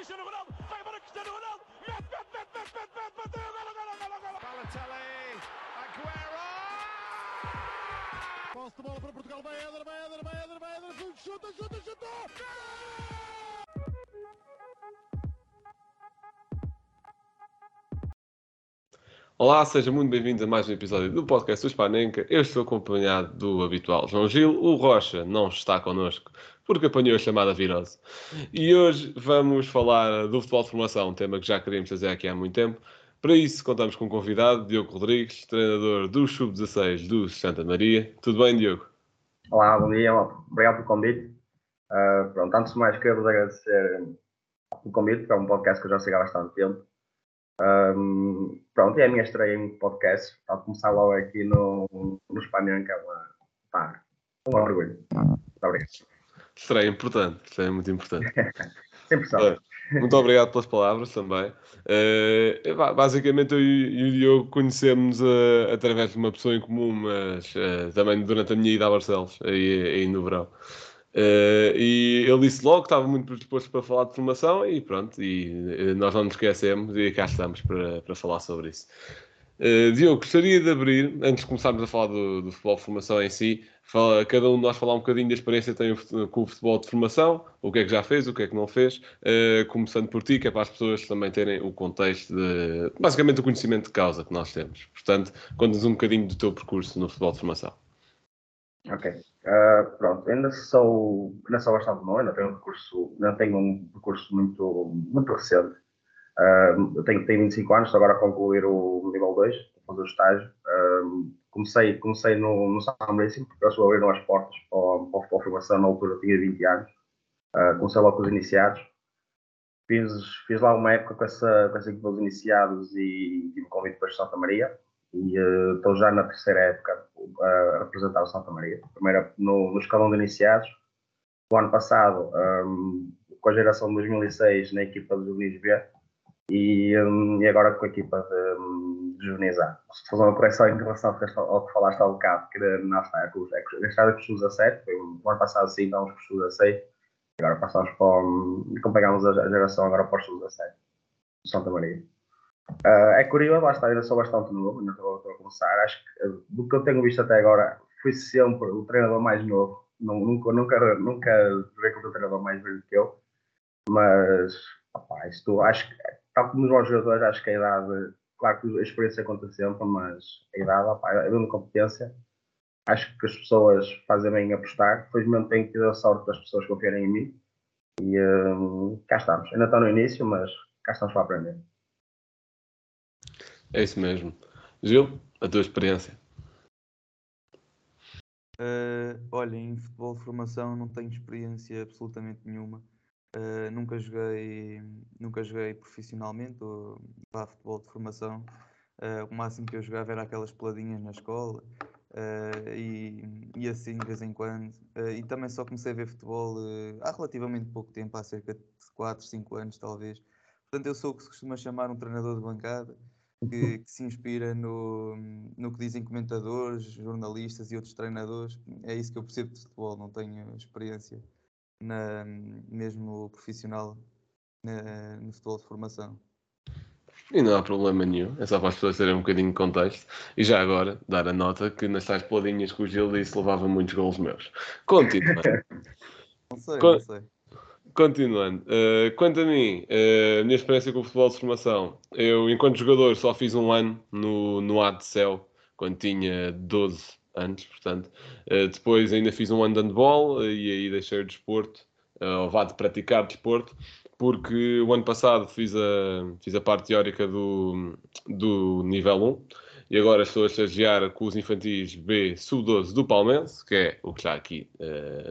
Cristiano Ronaldo, vai embora Cristiano Ronaldo, mete, mete, mete, mete, mete, mete, bateu, golo, golo, golo, golo. Balotelli, Aguero! Posse de bola para Portugal, vai Éder, vai Éder, vai Éder, vai Éder, chuta, chuta, chuta! Olá, sejam muito bem-vindos a mais um episódio do podcast do Spanenka. Eu estou acompanhado do habitual João Gil. O Rocha não está connosco porque apanhou a chamada virose. E hoje vamos falar do futebol de formação, um tema que já queríamos fazer aqui há muito tempo. Para isso, contamos com um convidado, Diogo Rodrigues, treinador do Sub-16 do Santa Maria. Tudo bem, Diogo? Olá, bom dia, obrigado pelo convite. Uh, pronto, antes de mais, quero agradecer o convite, porque é um podcast que eu já sigo há bastante tempo. Um, pronto, é a minha estreia em podcast. Está a começar logo aqui no, no Espanhol, que é uma, pá, um orgulho. Muito obrigado. Estreia importante, estreia muito importante. Sem pressão. Bem, Muito obrigado pelas palavras também. Ba- basicamente, eu e o Diogo conhecemos eh, através de uma pessoa em comum, mas eh, também durante a minha ida a Barcelos, aí, aí no verão. E ele disse logo que estava muito predisposto para falar de formação e pronto, e nós não nos esquecemos e cá estamos para, para falar sobre isso. Eh, Diogo, gostaria de abrir, antes de começarmos a falar do, do futebol de formação em si, fala- cada um de nós falar um bocadinho da experiência que tem com o futebol de formação, o que é que já fez, o que é que não fez, eh, começando por ti, que é para as pessoas também terem o contexto de, basicamente, o conhecimento de causa que nós temos. Portanto, conta-nos um bocadinho do teu percurso no futebol de formação. Ok. Uh, pronto, ainda sou, ainda sou bastante novo, ainda tenho um percurso, ainda tenho um percurso muito, muito recente. Uh, tenho, tenho 25 anos, estou agora a concluir o nível 2, a fazer o estágio. Uh, comecei comecei no, no São Racing, porque eles abriram as portas para, de formação, na altura tinha 20 anos. Uh, comecei logo com os iniciados. Fiz, fiz lá uma época com essa, com essa equipa dos iniciados e tive convite para Santa Maria e eh, estou já na terceira época a representar o Santa Maria. Primeiro no, no escalão de iniciados. O ano passado, um, com a geração de 2006, na equipa de juvenis B e, um, e agora com a equipa de, um, de A. Se fazer uma correção em relação ao que falaste há bocado, que não está, é com os- é com- este ano é com os sub-17, foi o ano passado sim, com os sub-16, agora passamos para o, acompanhamos a geração agora para os sub-17, de Santa Maria. Ah, é curioso, lá está, ainda sou bastante novo, ainda estou, estou a começar. Acho que ah, do que eu tenho visto até agora, fui sempre o treinador mais novo. Nunca, nunca, nunca com o treinador mais velho que eu, mas opá, isto, acho que, tal como os bons jogadores, acho que a idade, claro que a experiência conta sempre, mas a idade, opá, a mesma competência, acho que as pessoas fazem bem em apostar. Felizmente tenho tido a sorte das pessoas confiarem em mim e ah, cá estamos. Ainda estou no início, mas cá estamos para aprender. É isso mesmo. Gil, a tua experiência. Eh, olha, em futebol de formação não tenho experiência absolutamente nenhuma. Eh, nunca joguei, nunca joguei profissionalmente ou futebol de formação. Eh, o máximo que eu jogava era aquelas peladinhas na escola eh, e, e assim de vez em quando. E também só comecei a ver futebol há relativamente pouco tempo, há cerca de 4, 5 anos talvez. Portanto, eu sou o que se costuma chamar um treinador de bancada que, que se inspira no, no que dizem comentadores, jornalistas e outros treinadores. É isso que eu percebo de futebol, não tenho experiência na, mesmo profissional na- no futebol de formação. E não há problema nenhum, é só para as pessoas terem um bocadinho de contexto. E já agora, dar a nota que nas tais peladinhas que o Gil disse levava muitos golos meus. Continuando. Não sei, Co- não sei. Continuando, eh, quanto a mim, a minha experiência com o futebol de formação, eu, enquanto jogador, só fiz um ano no, no A de Céu, quando tinha 12 anos, portanto. Eh, depois ainda fiz um ano de handball eh, e aí deixei o desporto, eh, ou vá de praticar desporto, porque o ano passado fiz a, fiz a parte teórica do, do nível 1 e agora estou a estagiar com os infantis B sub-12 do Palmeiras, que é o que está aqui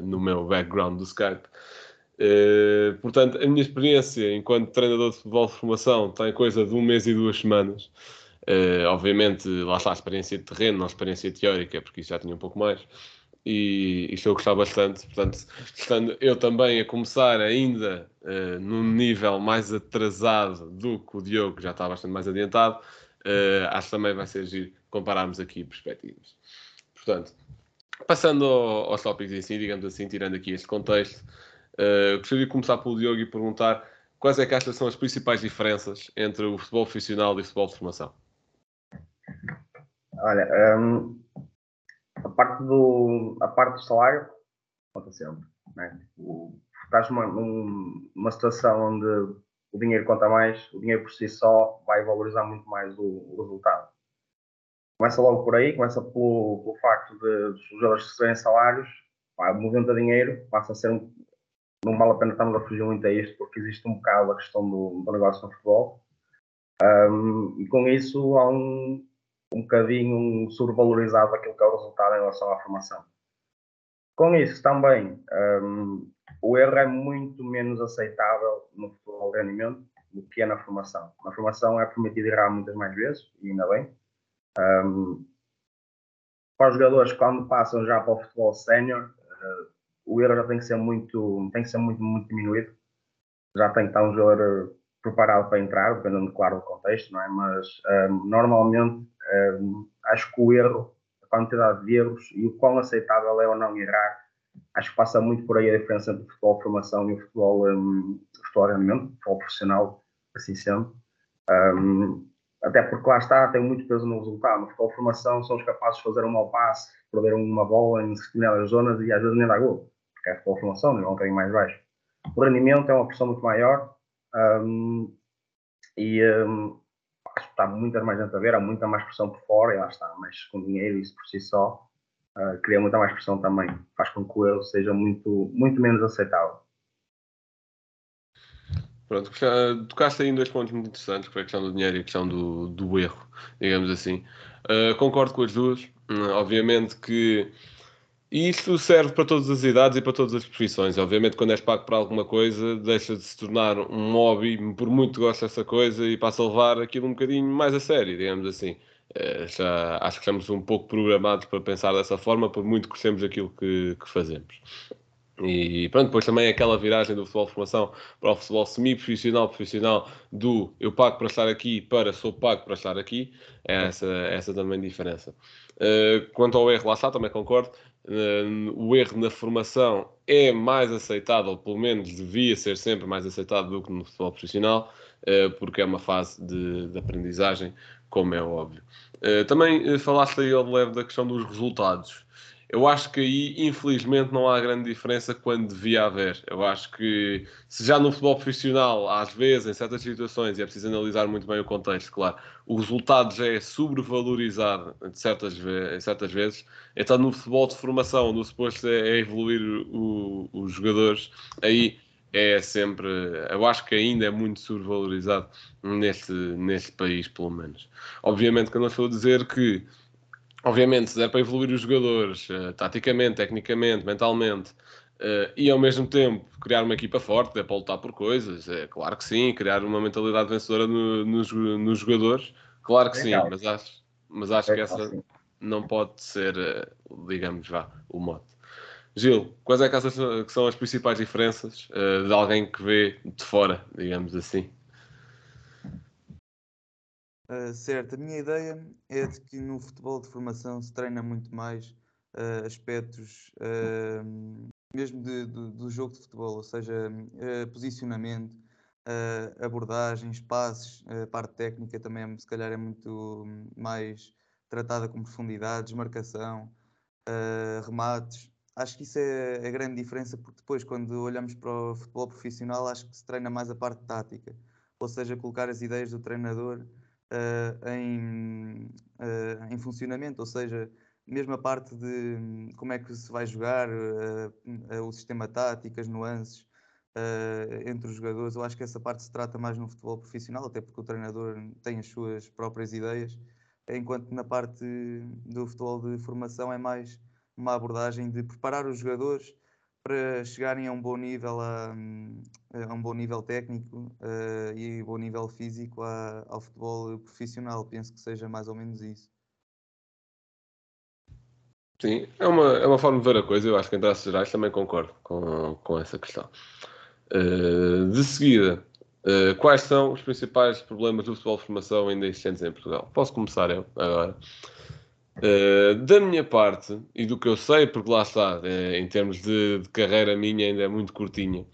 no meu background do Skype. Eh, portanto, a minha experiência enquanto treinador de futebol de formação tem coisa de um mês e duas semanas. Eh, obviamente, lá está a experiência de terreno, não a experiência teórica, porque isso já tinha um pouco mais. E e estou a gostar bastante. Portanto, estando eu também a começar ainda eh, num nível mais atrasado do que o Diogo, que já está bastante mais adiantado, eh, acho que também vai ser giro compararmos aqui perspectivas. Portanto, passando ao- aos tópicos em si, digamos assim, tirando aqui este contexto, Uh, gostaria de começar pelo Diogo e perguntar quais é que achas são as principais diferenças entre o futebol profissional e o futebol de formação? Olha, hum, a, parte do, a parte do salário conta sempre. Né? O, estás numa, numa situação onde o dinheiro conta mais, o dinheiro por si só vai valorizar muito mais o, o resultado. Começa logo por aí, começa pelo, pelo facto de os jogadores receberem salários, pá, movimento de dinheiro passa a ser um, não vale a pena estarmos a fugir muito a isto, porque existe um bocado a questão do, do negócio no futebol. Um, e com isso há um, um bocadinho sobrevalorizado aquilo que é o resultado em relação à formação. Com isso também, um, o erro é muito menos aceitável no futebol de rendimento do que é na formação. Na formação é permitido errar muitas mais vezes, e ainda bem. Um, para os jogadores, quando passam já para o futebol sénior, uh, o erro já tem que ser muito, tem que ser muito, muito diminuído. Já tem que estar um jogador preparado para entrar, dependendo, claro, do contexto, não é? Mas um, normalmente um, acho que o erro, a quantidade de erros e o quão aceitável é ou não errar, acho que passa muito por aí a diferença entre o futebol de formação e o futebol, um, futebol de rendimento, futebol profissional, assim sendo. Um, até porque lá está, tem muito peso no resultado. No futebol de formação, somos capazes de fazer um mau passe, perder uma bola em determinadas zonas e às vezes nem dá gol porque é futebol de formação, nível um bocadinho mais baixo. O rendimento é uma pressão muito maior um, e um, está muita mais gente a ver, há muita mais pressão por fora e lá está, mas com dinheiro isso por si só uh, cria muita mais pressão também, faz com que o erro seja muito, muito menos aceitável. Pronto, tocaste aí em dois pontos muito interessantes, que foi a questão do dinheiro e a questão do, do erro, digamos assim. Uh, concordo com as duas. Uh, obviamente que e isto serve para todas as idades e para todas as profissões. Obviamente, quando és pago para alguma coisa, deixa de se tornar um hobby, por muito que gostes dessa coisa, e passa a levar aquilo um bocadinho mais a sério, digamos assim. Eh, já, acho que estamos um pouco programados para pensar dessa forma, por muito que gostemos daquilo que, que fazemos. E pronto, depois também aquela viragem do futebol de formação para o futebol semi-profissional, profissional, do eu pago para estar aqui para sou pago para estar aqui, é essa, essa também a diferença. Uh, quanto ao erro, lá está, também concordo. O erro na formação é mais aceitado, ou pelo menos devia ser sempre mais aceitado do que no futebol profissional, uh, porque é uma fase de, de aprendizagem, como é óbvio. Uh, também falaste aí ao leve da questão dos resultados. Eu acho que aí, infelizmente, não há grande diferença quando devia haver. Eu acho que, se já no futebol profissional, às vezes, em certas situações, e é preciso analisar muito bem o contexto, claro, o resultado já é sobrevalorizado de certas, ve certas vezes, então no futebol de formação, no suposto é, é evoluir o, os jogadores, aí é sempre, eu acho que ainda é muito sobrevalorizado neste, neste país, pelo menos. Obviamente que eu não estou a dizer que obviamente, se der para evoluir os jogadores, uh, taticamente, tecnicamente, mentalmente, uh, e ao mesmo tempo criar uma equipa forte, der para lutar por coisas, é claro que sim, criar uma mentalidade vencedora no, nos, nos jogadores, claro que sim, mas acho, mas acho que essa não pode ser, uh, digamos, vá, o mote. Gil, quais é que, que são as principais diferenças de alguém que vê de fora, digamos assim? Uh, certo, a minha ideia é de que no futebol de formação se treina muito mais uh, aspectos uh, mesmo de, de, do jogo de futebol, ou seja, posicionamento, abordagens, passes, a parte técnica também se calhar é muito mais tratada com profundidade, desmarcação, remates. Acho que isso é a grande diferença, porque depois, quando olhamos para o futebol profissional, acho que se treina mais a parte tática, ou seja, colocar as ideias do treinador em, uh, em funcionamento, ou seja, mesmo a parte de hum, como é que se vai jogar, uh, o sistema tático, as nuances entre os jogadores, eu acho que essa parte se trata mais no futebol profissional, até porque o treinador tem as suas próprias ideias, enquanto na parte do futebol de formação é mais uma abordagem de preparar os jogadores para chegarem a um bom nível, a, a um bom nível técnico uh, e bom nível físico a, ao futebol profissional. Penso que seja mais ou menos isso. Sim, é uma, é uma forma de ver a coisa. Eu acho que em traços gerais também concordo com, com essa questão. Uh, de seguida, uh, quais são os principais problemas do futebol de formação ainda existentes em Portugal? Posso começar eu agora. Uh, da minha parte, e do que eu sei, porque lá está, uh, em termos de, de, carreira minha ainda é muito curtinha,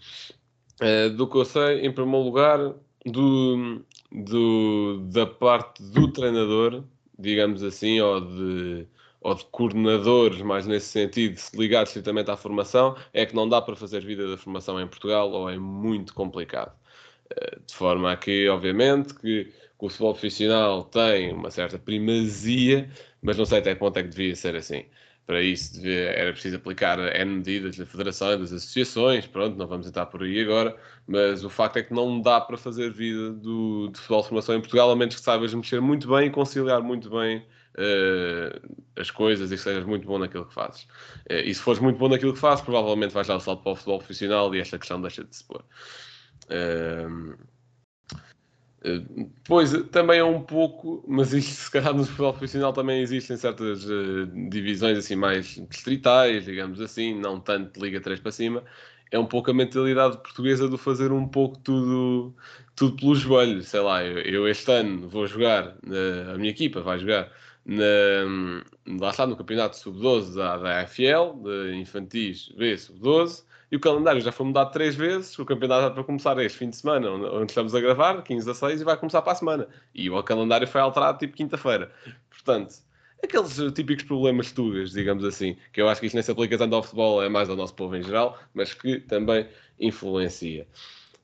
Uh, do que eu sei, em primeiro lugar, do, do, da parte do treinador, digamos assim, ou de, ou de coordenadores, mais nesse sentido, se ligar à formação, é que não dá para fazer vida da formação em Portugal ou é muito complicado. De forma a que, obviamente, que o futebol profissional tem uma certa primazia, mas não sei até que ponto é que devia ser assim para isso devia, era preciso aplicar N medidas da federação e das associações, pronto, não vamos entrar por aí agora, mas o facto é que não dá para fazer vida do, de futebol de formação em Portugal, a menos que saibas mexer muito bem e conciliar muito bem uh, as coisas e que sejas muito bom naquilo que fazes. Uh, e se fores muito bom naquilo que fazes, provavelmente vais dar o salto para o futebol profissional e esta questão deixa de se pôr. Uh, Pois, também é um pouco, mas isto se calhar no futebol profissional também existem certas uh, divisões assim mais distritais, digamos assim, não tanto de Liga 3 para cima. É um pouco a mentalidade portuguesa de fazer um pouco tudo, tudo pelo joelho. Sei lá, eu, eu este ano vou jogar, a minha equipa vai jogar na, lá está no campeonato sub-12 da, da AFL, de infantis B sub-12 e o calendário já foi mudado três vezes. O campeonato está para começar este fim de semana, onde estamos a gravar, 15 a 6, e vai começar para a semana. E o calendário foi alterado tipo quinta-feira. Portanto, aqueles típicos problemas tugas, digamos assim, que eu acho que isto nem se aplica tanto ao futebol, é mais ao nosso povo em geral, mas que também influencia.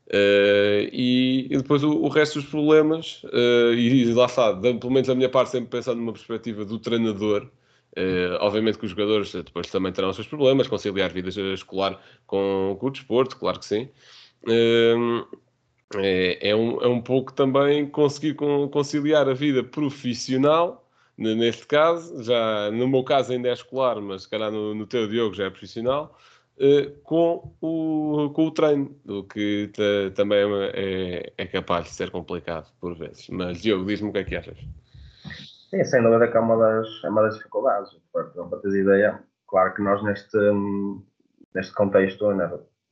Uh, e, e, depois o, o, resto dos problemas, uh, e, e lá está, pelo menos a minha parte, sempre pensando numa perspectiva do treinador, Uh, obviamente que os jogadores depois também terão os seus problemas, conciliar vida escolar com, com o desporto, claro que sim. Uh, é, é, um, é um pouco também conseguir conciliar a vida profissional, neste caso, já no meu caso ainda é escolar, mas se calhar no, no teu Diogo já é profissional, uh, com, o, com o treino, o que também é, é capaz de ser complicado por vezes. Mas Diogo, diz-me o que é que achas. Sim, sem dúvida que é uma das, é uma das dificuldades. Para, para teres ideia, claro que nós neste, neste contexto, né,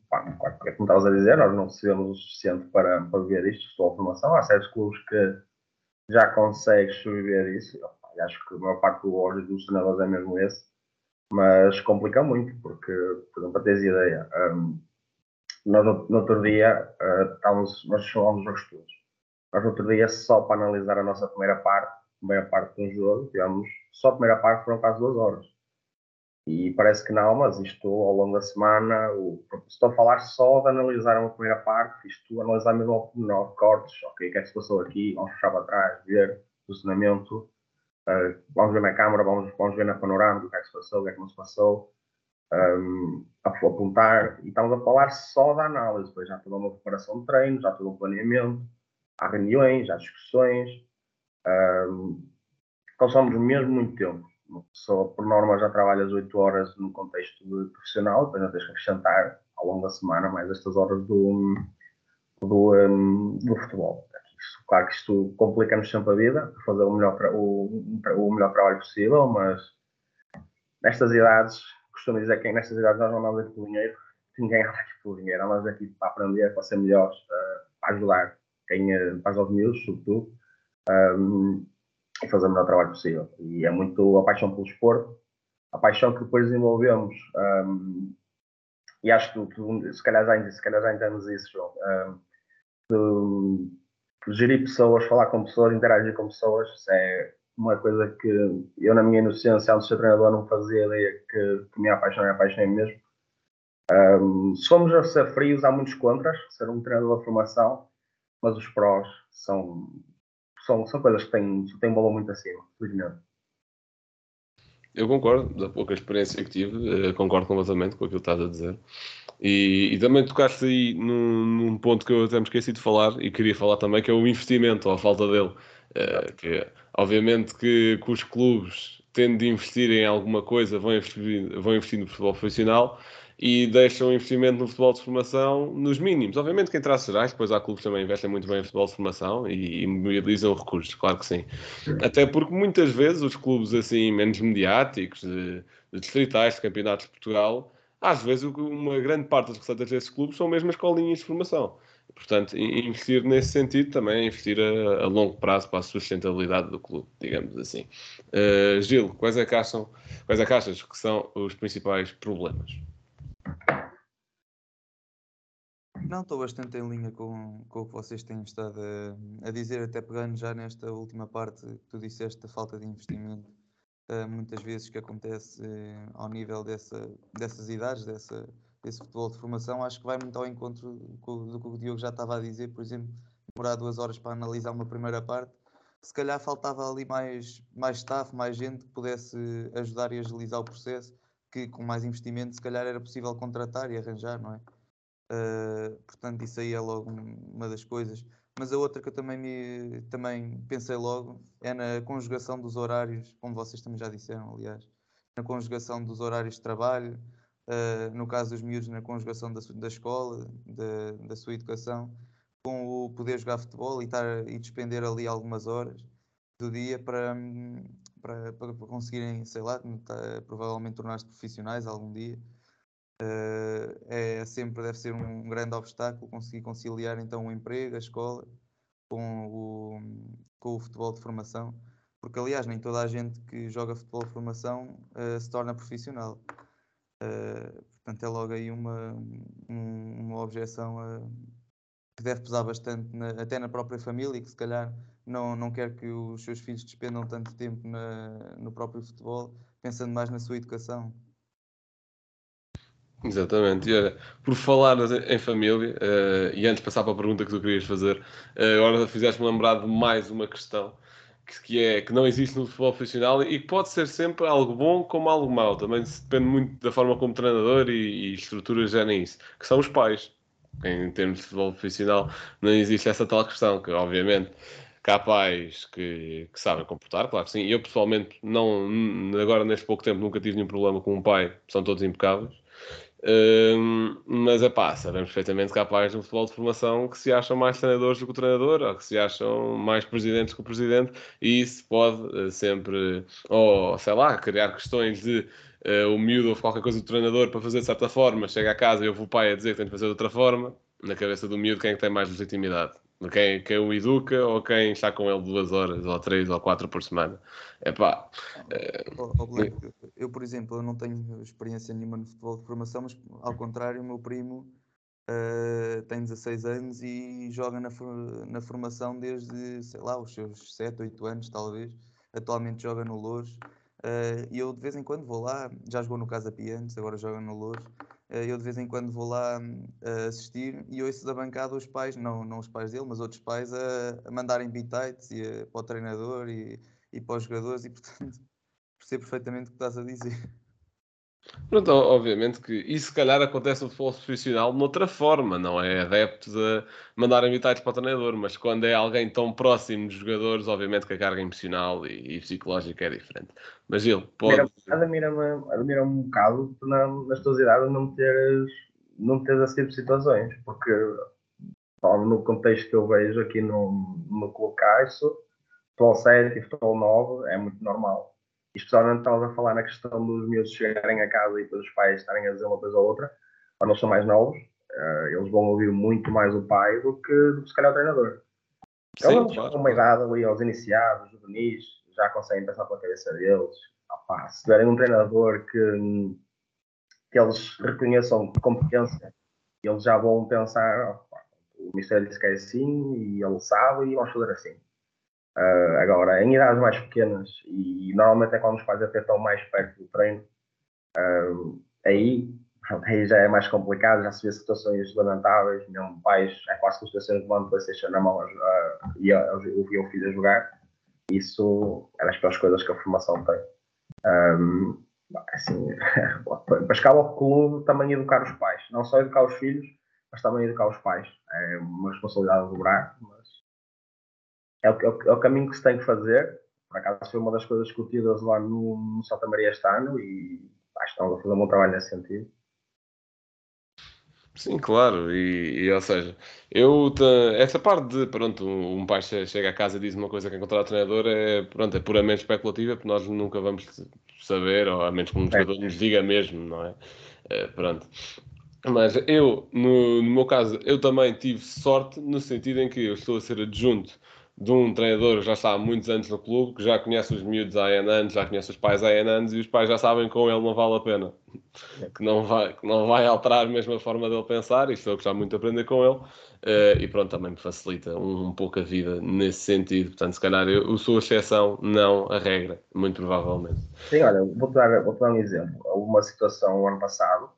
pá, como estavas a dizer, nós não recebemos o suficiente para, para ver isto, sua formação. Há certos clubes que já conseguem sobreviver isso. E acho que a maior parte do ódio dos treinadores é mesmo esse. Mas complica muito, porque, por exemplo, para teres ideia, um, nós no, outro dia uh, estávamos, nós chamamos os estudos. Nós no outro dia, só para analisar a nossa primeira parte, meia parte do jogo, tivemos só a primeira parte foram quase duas horas. E parece que não, mas isto ao longo da semana, o, estou a falar só de analisar uma primeira parte, isto analisar mesmo ao pormenor, cortes, ok, o que é que se passou aqui, vamos fechar para trás, ver posicionamento, uh, vamos ver na câmara, vamos, vamos ver na panorâmica o que é que se passou, o que é que não se passou, um, a apontar, e estamos a falar só da análise, depois já toda uma preparação de treino, já todo um planeamento, há reuniões, há discussões, um, consomos mesmo muito tempo. Só por norma já trabalhas 8 horas no contexto de profissional, depois não tens que acrescentar ao longo da semana mais estas horas do, do, um, do futebol. Claro que isto complica-nos sempre a vida, fazer o melhor, o, o melhor trabalho possível, mas nestas idades, costumo dizer que nestas idades nós não andamos aqui pelo dinheiro, ninguém anda aqui pelo dinheiro, andamos aqui para aprender, para ser melhores, uh, para ajudar quem, uh, para os miúdos, sobretudo, um, e fazer o melhor trabalho possível. E é muito a paixão pelo esporte, a paixão que depois desenvolvemos. Um, e acho que tu, se, calhar já, entendemos isso, João. Um, de, gerir pessoas, falar com pessoas, interagir com pessoas, isso é uma coisa que eu, na minha inocência, antes de ser treinador, não fazia ideia que, que me apaixonei, apaixonei mesmo. Um, se a ser frios, há muitos contras, ser um treinador de formação, mas os prós são, são, são coisas que têm, têm valor muito acima, felizmente. Eu concordo, da pouca experiência que tive, eh, concordo completamente com aquilo que estás a dizer. E, e também tocaste aí num, num, ponto que eu até me esqueci de falar e queria falar também, que é o investimento, ou a falta dele. Uh, que, obviamente que, que, os clubes, tendo de investir em alguma coisa, vão investir, vão investir no futebol profissional, e deixam investimento no futebol de formação nos mínimos. Obviamente que em traços gerais, depois há clubes que também investem muito bem em futebol de formação e, e mobilizam recursos, claro que sim. Até porque muitas vezes os clubes assim menos mediáticos, de, de distritais, de campeonatos de Portugal, às vezes uma grande parte das receitas desses clubes são mesmo escolinhas de formação. Portanto, investir nesse sentido também é investir a, a, longo prazo para a sustentabilidade do clube, digamos assim. Uh, Gil, quais é, que acham, quais é que achas que são os principais problemas? Não, estou bastante em linha com, com o que vocês têm estado a, a dizer, até pegando já nesta última parte que tu disseste da falta de investimento, uh, muitas vezes que acontece uh, ao nível dessa, dessas idades, dessa, desse futebol de formação, acho que vai muito ao encontro com, do que o Diogo já estava a dizer, por exemplo, demorar duas horas para analisar uma primeira parte, se calhar faltava ali mais, mais staff, mais gente que pudesse ajudar e agilizar o processo, que com mais investimento se calhar era possível contratar e arranjar, não é? Uh, portanto, isso aí é logo uma das coisas. Mas a outra que eu também, me, também pensei logo é na conjugação dos horários, como vocês também já disseram, aliás, na conjugação dos horários de trabalho, uh, no caso dos miúdos, na conjugação da, da escola, da, da sua educação, com o poder jogar futebol e, estar, e despender ali algumas horas do dia para, para, para conseguirem, sei lá, tá, provavelmente tornar-se profissionais algum dia. Uh, é sempre deve ser um grande obstáculo conseguir conciliar então o emprego, a escola com o, com o futebol de formação, porque aliás nem toda a gente que joga futebol de formação uh, se torna profissional. Uh, portanto é logo aí uma, um, uma objeção que deve pesar bastante na, até na própria família, que se calhar não, não quer que os seus filhos despendam tanto tempo na, no próprio futebol, pensando mais na sua educação. Exatamente, e olha, por falar em família, uh, e antes de passar para a pergunta que tu querias fazer, uh, agora fizeste-me lembrar de mais uma questão que, que, é que não existe no futebol profissional e que pode ser sempre algo bom como algo mau, também depende muito da forma como treinador e, e estruturas gerem isso, que são os pais. Em termos de futebol profissional, não existe essa tal questão, que obviamente que há pais que, que, sabem comportar, claro que sim. Eu pessoalmente não, agora neste pouco tempo nunca tive nenhum problema com um pai, são todos impecáveis. Um, mas é pá, sabemos perfeitamente que há pais no futebol de formação que se acham mais treinadores do que o treinador, ou que se acham mais presidentes que o presidente, e isso pode uh, sempre, ou sei lá, criar questões de uh, o miúdo ou qualquer coisa do treinador para fazer de certa forma, chega a casa e ouve o pai a dizer que tem de fazer de outra forma, na cabeça do miúdo quem é que tem mais legitimidade? Quem, quem o educa ou quem está com ele duas horas, ou três, ou quatro por semana. É pá. É... Oh, oh, eu, por exemplo, eu não tenho experiência nenhuma no futebol de formação, mas ao contrário, o meu primo uh, tem 16 anos e joga na, na formação desde, sei lá, os seus 7, 8 anos, talvez. Atualmente joga no Louros. Uh, e eu de vez em quando vou lá, já jogou no Casa Piantes, agora joga no Louros. Uh, eu de vez em quando vou lá uh, assistir e ouço da bancada os pais, não, não os pais dele, mas outros pais, a, a mandarem bitites e para o treinador e, e para os jogadores, e portanto percebo perfeitamente o que estás a dizer. Pronto, obviamente que isso se calhar acontece no futebol profissional de outra forma, não é adeptos a mandar habitats para o treinador, mas quando é alguém tão próximo dos jogadores, obviamente que a carga emocional e, e psicológica é diferente. Mas ele pode. Admira-me admira um bocado na, nas tuas idades não teres, não teres esse tipo de situações, porque no contexto que eu vejo aqui no, no colocar isso, futebol 7 e futebol 9 é muito normal especialmente estava a falar na questão dos miúdos chegarem a casa e depois os pais estarem a dizer uma coisa ou outra, quando eles são mais novos, uh, eles vão ouvir muito mais o pai do que, do que se calhar o treinador. Sim, eles claro. uma idade ali aos iniciados, juvenis, já conseguem pensar pela cabeça deles. Opa, se tiverem um treinador que, que eles reconheçam competência, eles já vão pensar, opa, o Mister disse que é assim e ele sabe e vamos fazer assim. Uh, agora, em idades mais pequenas, e, normalmente é quando os pais até estão mais perto do treino, uh, aí, aí já é mais complicado, já se vê situações lamentáveis, mesmo pais, é quase que situações de mão de Playstation na mão uh, e ouvir o filho a jogar. Isso é das piores coisas que a formação tem. Um, assim, para escalar o clube, também educar os pais, não só educar os filhos, mas também educar os pais. É uma responsabilidade dobrar, mas é o, é, o, é o, caminho que se tem que fazer. Por acaso foi uma das coisas discutidas lá no, no Santa Maria este ano e acho que estão a fazer um bom trabalho nesse sentido. Sim, claro, e, e, ou seja, eu essa parte de pronto, um pai chega a casa e diz uma coisa que encontrar o treinador é, pronto, é puramente especulativa, porque nós nunca vamos saber, ou a menos que um é. jogador nos diga mesmo, não é? é pronto. Mas eu, no, no meu caso, eu também tive sorte no sentido em que eu estou a ser adjunto de um treinador que já está há muitos anos no clube, que já conhece os miúdos há N anos, já conhece os pais há N anos e os pais já sabem que com ele não vale a pena. Que não vai, que não vai alterar mesmo a forma dele pensar, isto foi o que já muito aprender com ele. Uh, e pronto, também me facilita um, um, pouco a vida nesse sentido. Portanto, se calhar eu, eu sou a exceção, não a regra, muito provavelmente. Sim, olha, vou-te dar, vou dar um exemplo. Uma situação o ano passado,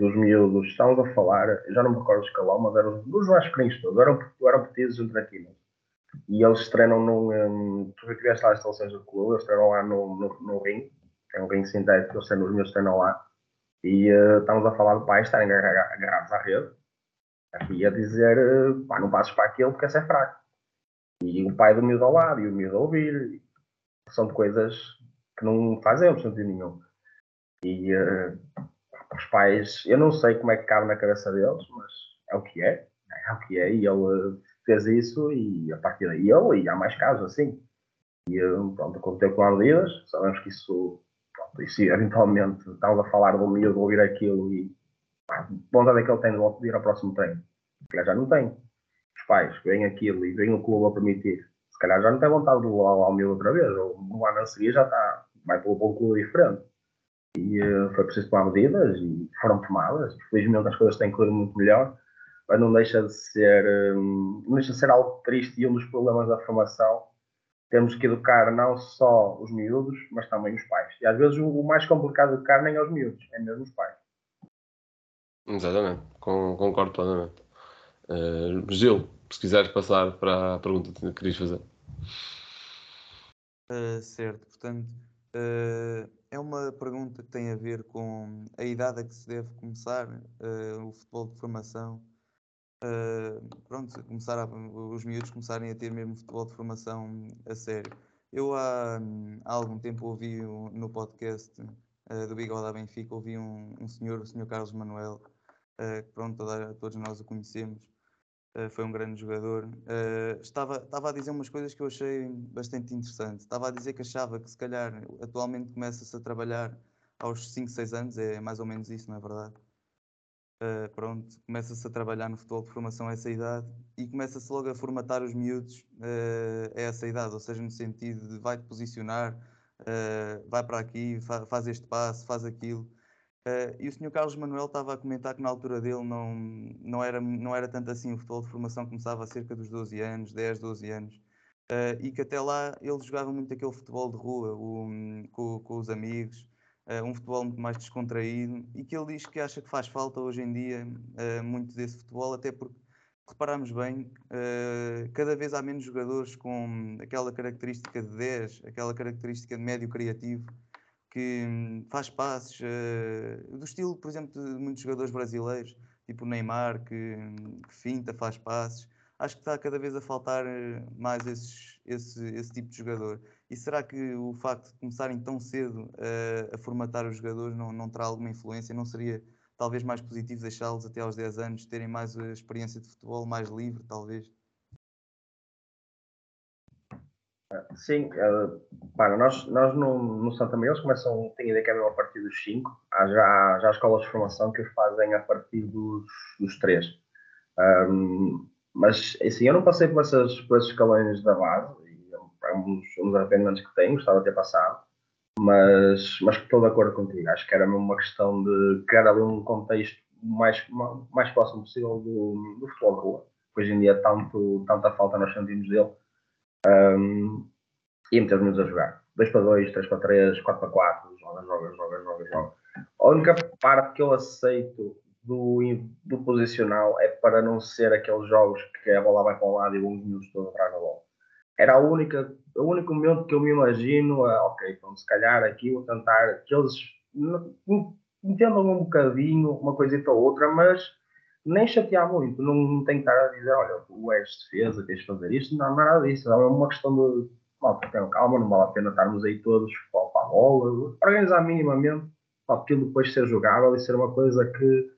os miúdos, estávamos a falar, já não me recordo o escalão, mas eram dos Vascaínos todos, eram, eram entre aqui. E eles treinam num. Um, tu tiveste lá as instalações do clube, eles treinam lá no, no, no ringue, é um ringue sintético, eles treinam, os meus treinam lá. E uh, estamos a falar do pai estarem agarrados à rede. Aqui a dizer, uh, pá, não passes para aquele porque esse é fraco. E o pai do miúdo ao lado, e o miúdo a ouvir. São coisas que não fazem sentido nenhum. E uh, os pais, eu não sei como é que cabe na cabeça deles, mas é o que é. É o que é. E ele fez isso e a partir daí ele, e há mais casos assim. E pronto, aconteceu com medidas, sabemos que isso, pronto, isso eventualmente estamos a falar do miúdo ouvir aquilo e pá, vontade é que ele tem de ir ao próximo treino. Se calhar já não tem. Os pais veem aquilo e veem o clube a permitir. Se calhar já não tem vontade de levar ao miúdo outra vez, ou no ano a seguir já está, vai para um clube diferente. E uh, foi preciso tomar medidas e foram tomadas. Felizmente as coisas têm corrido muito melhor mas não deixa de ser, hum, não deixa de ser algo triste e um dos problemas da formação. Temos que educar não só os miúdos, mas também os pais. E às vezes o mais complicado de educar nem é os miúdos, é mesmo os pais. Exatamente, concordo plenamente. Uh, Gil, se quiseres passar para a pergunta que querias fazer. Uh, certo, portanto, uh, é uma pergunta que tem a ver com a idade a que se deve começar uh, o futebol de formação uh, pronto, começar a, os miúdos começarem a ter mesmo futebol de formação a sério. Eu há, há algum tempo ouvi no podcast uh, do Bigode à Benfica, ouvi um, um senhor, o senhor Carlos Manuel, uh, que pronto, toda, todos nós o conhecemos, uh, foi um grande jogador. estava, estava a dizer umas coisas que eu achei bastante interessantes. Estava a dizer que achava que se calhar atualmente começa-se a trabalhar aos 5, 6 anos, é mais ou menos isso, não é verdade? Uh, pronto, começa-se a trabalhar no futebol de formação a essa idade e começa-se logo a formatar os miúdos uh, a essa idade, ou seja, no sentido de vai-te posicionar, uh, vai para aqui, fa faz este passo, faz aquilo. e o senhor Carlos Manuel estava a comentar que na altura dele não, não, era, não era tanto assim, o futebol de formação começava a cerca dos 12 anos, 10, 12 anos, e que até lá ele jogava muito aquele futebol de rua, o, com, com os amigos, uh, um futebol muito mais descontraído e que ele diz que acha que faz falta hoje em dia uh, muito desse futebol, até porque reparamos bem, uh, cada vez há menos jogadores com aquela característica de 10, aquela característica de médio criativo que um, faz passes do estilo, por exemplo, de muitos jogadores brasileiros, tipo Neymar, que, que finta, faz passes. Acho que está cada vez a faltar mais esses, esse, esse tipo de jogador. E será que o facto de começarem tão cedo uh, a formatar os jogadores não, não terá alguma influência? Não seria talvez mais positivo deixá-los até aos 10 anos terem mais a experiência de futebol mais livre, talvez? Sim, uh, para, nós, nós no, no Santa Maria eles começam, tenho ideia que é a partir dos 5, há já, já escolas de formação que os fazem a partir dos, dos 3. Um, mas assim, eu não passei por, essas, por esses escalões da base, é uns, uns arrependimentos que tenho, gostava de ter passado, mas, mas estou de acordo contigo. Acho que era mesmo uma questão de criar ali um contexto mais, mais próximo possível do, do futebol de rua, que hoje em dia tanto, tanta falta nós sentimos dele, um, e meter-nos a jogar. 2 para 2, 3 para 3, 4 para 4, joga, joga, joga, joga, joga. A única parte que eu aceito do, do posicional é para não ser aqueles jogos que a bola vai para um lado e uns minutos todos atrás da bola. Era a única, o único momento que eu me imagino, uh, ok, então se calhar aqui vou tentar que eles entendam um bocadinho uma coisita ou outra, mas nem chatear muito, não, não tem que estar a dizer, olha, tu és defesa, tens de fazer isto, não, não é nada disso, é uma questão de, malta, calma, não vale a pena estarmos aí todos para a bola, organizar minimamente, para aquilo depois ser jogável e ser uma coisa que,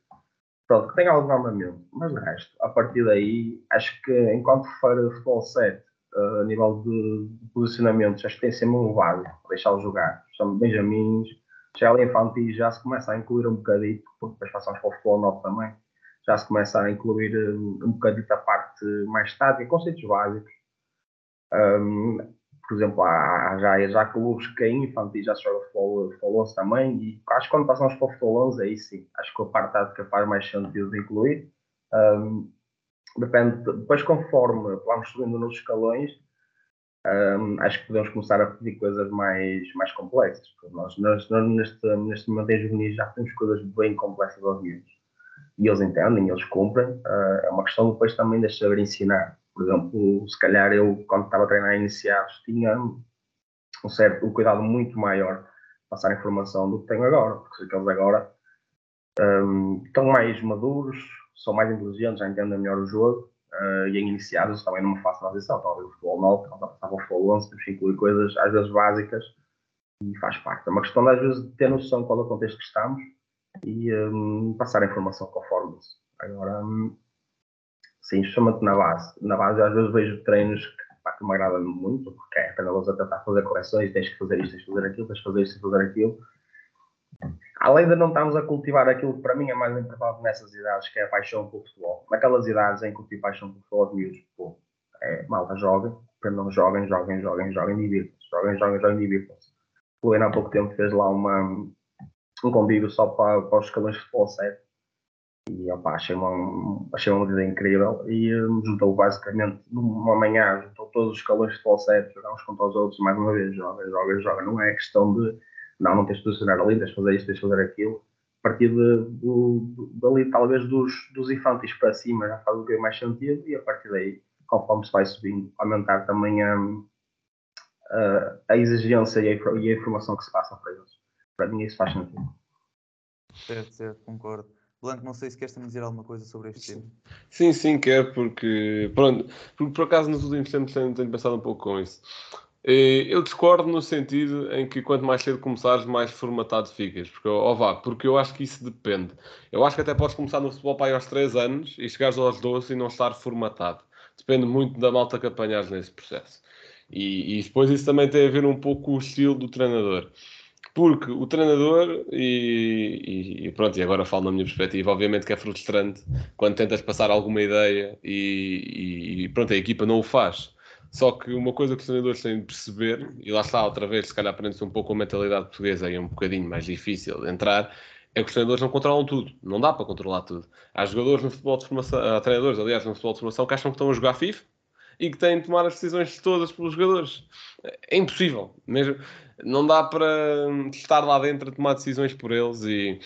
pronto, que tenha algum armamento, mas de resto, a partir daí, acho que enquanto for futebol 7, a nível de, posicionamentos, acho que tem sempre um vário deixá-los jogar. São Benjamins, já ali infantil já se começa a incluir um bocadito, porque depois passamos para o futebol novo também, já se começa a incluir um, um bocadito a parte mais tática, conceitos básicos. Um, por exemplo, há, já, já clubes que em infantil já se joga futebol, futebol 11 também, e acho que quando passamos para o futebol 11, aí sim, acho que a parte tática faz mais sentido de incluir. Um, depende, depois conforme vamos subindo nos escalões, um, acho que podemos começar a pedir coisas mais, mais complexas. Nós, nós, nós, neste, neste momento em juvenis já temos coisas bem complexas aos miúdos. E eles entendem, eles cumprem. Uh, é uma questão depois também de saber ensinar. Por exemplo, se calhar eu, quando estava a treinar iniciados, tinha um certo um cuidado muito maior passar informação do que tenho agora, porque aqueles agora um, estão mais maduros, são mais inteligentes, já entendem melhor o jogo uh, e em iniciados também numa fase de transição. Ver o futebol 9, estão a passar o futebol 11, temos que incluir coisas às vezes básicas e faz parte. É uma questão às vezes de ter noção qual é o contexto que estamos e um, passar a informação conforme isso. Agora, um, sim, justamente na base. Na base, às vezes vejo treinos que, pá, que me agradam muito, porque é apenas a tentar fazer correções, tens que fazer isto, tens que fazer aquilo, tens que fazer isto, tens que fazer aquilo. Além de não estarmos a cultivar aquilo que para mim é mais importante nessas idades, que é a paixão pelo futebol. Naquelas idades em que cultivo paixão pelo futebol, de miúdos, pô, é, malta, joguem, aprendam, joguem, joguem, joguem, joguem, divirtam-se, joguem, joguem, joguem, divirtam-se. O Helena há pouco tempo fez lá uma, um convívio só para, para os escalões de futebol 7 e opa, achei, uma, achei uma medida incrível e um, juntou basicamente numa manhã, juntou todos os escalões de futebol 7, jogámos contra os outros mais uma vez, joga, joga, joga, não é questão de não, não tens de posicionar ali, tens de fazer isto, tens de fazer aquilo. A partir de, dali, talvez dos, dos infantis para cima, já faz o que é mais sentido, e a partir daí, conforme se vai subindo, aumentar também a, a, a exigência e a, e a, informação que se passa para eles. Para mim, isso faz sentido. Certo, certo, concordo. Blanco, não sei se queres também dizer alguma coisa sobre este tema. Sim, sim, quero, porque, pronto, porque por acaso nos últimos tempos tenho, tenho pensado um pouco com isso. Eu discordo no sentido em que quanto mais cedo começares, mais formatado ficas. Porque, oh, vá, porque eu acho que isso depende. Eu acho que até podes começar no futebol para aí aos 3 anos e chegares aos 12 e não estar formatado. Depende muito da malta que apanhares nesse processo. E, e depois isso também tem a ver um pouco com o estilo do treinador. Porque o treinador, e, e, pronto, e agora falo na minha perspectiva, obviamente que é frustrante quando tentas passar alguma ideia e, e pronto, a equipa não o faz. Só que uma coisa que os treinadores têm de perceber, e lá está outra vez, se calhar aprende-se um pouco a mentalidade portuguesa e é um bocadinho mais difícil de entrar, é que os treinadores não controlam tudo. Não dá para controlar tudo. Há jogadores no futebol de formação, há treinadores, aliás, no futebol de formação, que acham que estão a jogar FIFA e que têm de tomar as decisões todas pelos jogadores. É impossível. Mesmo, não dá para estar lá dentro a tomar decisões por eles e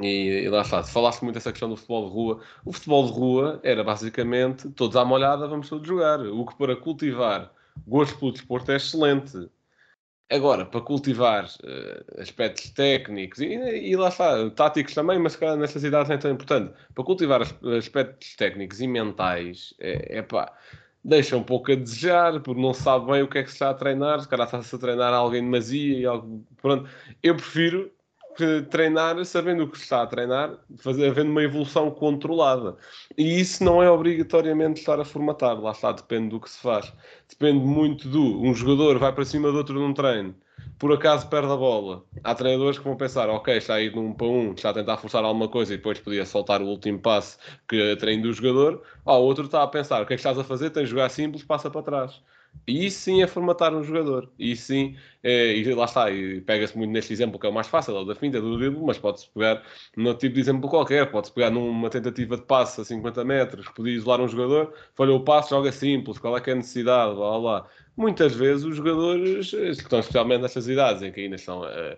e, e, lá está, falaste muito dessa questão do futebol de rua. O futebol de rua era basicamente todos à molhada, vamos todos jogar. O que para cultivar gosto pelo desporto é excelente. Agora, para cultivar uh, aspectos técnicos e, e, lá está, táticos também, mas calhar nessas idades não é tão importante. Para cultivar aspectos técnicos e mentais, é, é pá, deixa um pouco a desejar, porque não sabe bem o que é que se está a treinar. Se calhar está-se a treinar alguém de mazia e algo. Pronto. Eu prefiro treinar sabendo o que está a treinar, fazer, havendo uma evolução controlada. E isso não é obrigatoriamente estar a formatar, lá está, depende do que se faz. Depende muito do. Um jogador vai para cima do outro num treino, por acaso perde a bola. Há treinadores que vão pensar, ok, está a ir num para um, está a tentar forçar alguma coisa e depois podia soltar o último passe que é treino do jogador. Ah, o outro está a pensar, o que é que estás a fazer? Tens de jogar simples, passa para trás. E isso sim é formatar um jogador. E sim, é, e lá está, e pega-se muito neste exemplo que é o mais fácil, é o da finta, do drible, mas pode-se pegar num tipo de exemplo qualquer, pode-se pegar numa tentativa de passe a 50 metros, podia isolar um jogador, falhou o passe, joga simples, qual é que é a necessidade, blá blá muitas vezes os jogadores, que estão especialmente nestas idades em que ainda estão a, a,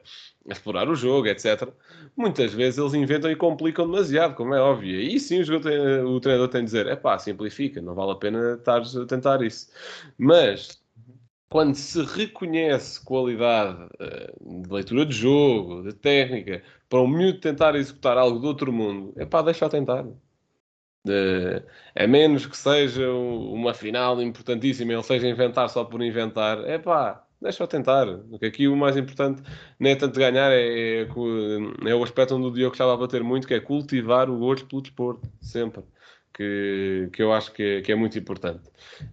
explorar o jogo, etc., muitas vezes eles inventam e complicam demasiado, como é óbvio. E sim, o, tem, o treinador tem de dizer: é pá, simplifica, não vale a pena estar a tentar isso. Mas quando se reconhece qualidade uh, de leitura de jogo, de técnica, para um miúdo tentar executar algo do outro mundo, é pá, deixa tentar. De, a menos que seja uma final importantíssima, ele seja inventar só por inventar, é pá, deixa-o tentar. Porque aqui o mais importante não é tanto ganhar, é, é, é o aspecto onde o Diogo estava a bater muito, que é cultivar o gosto pelo desporto, sempre. Que, que eu acho que é, que é muito importante.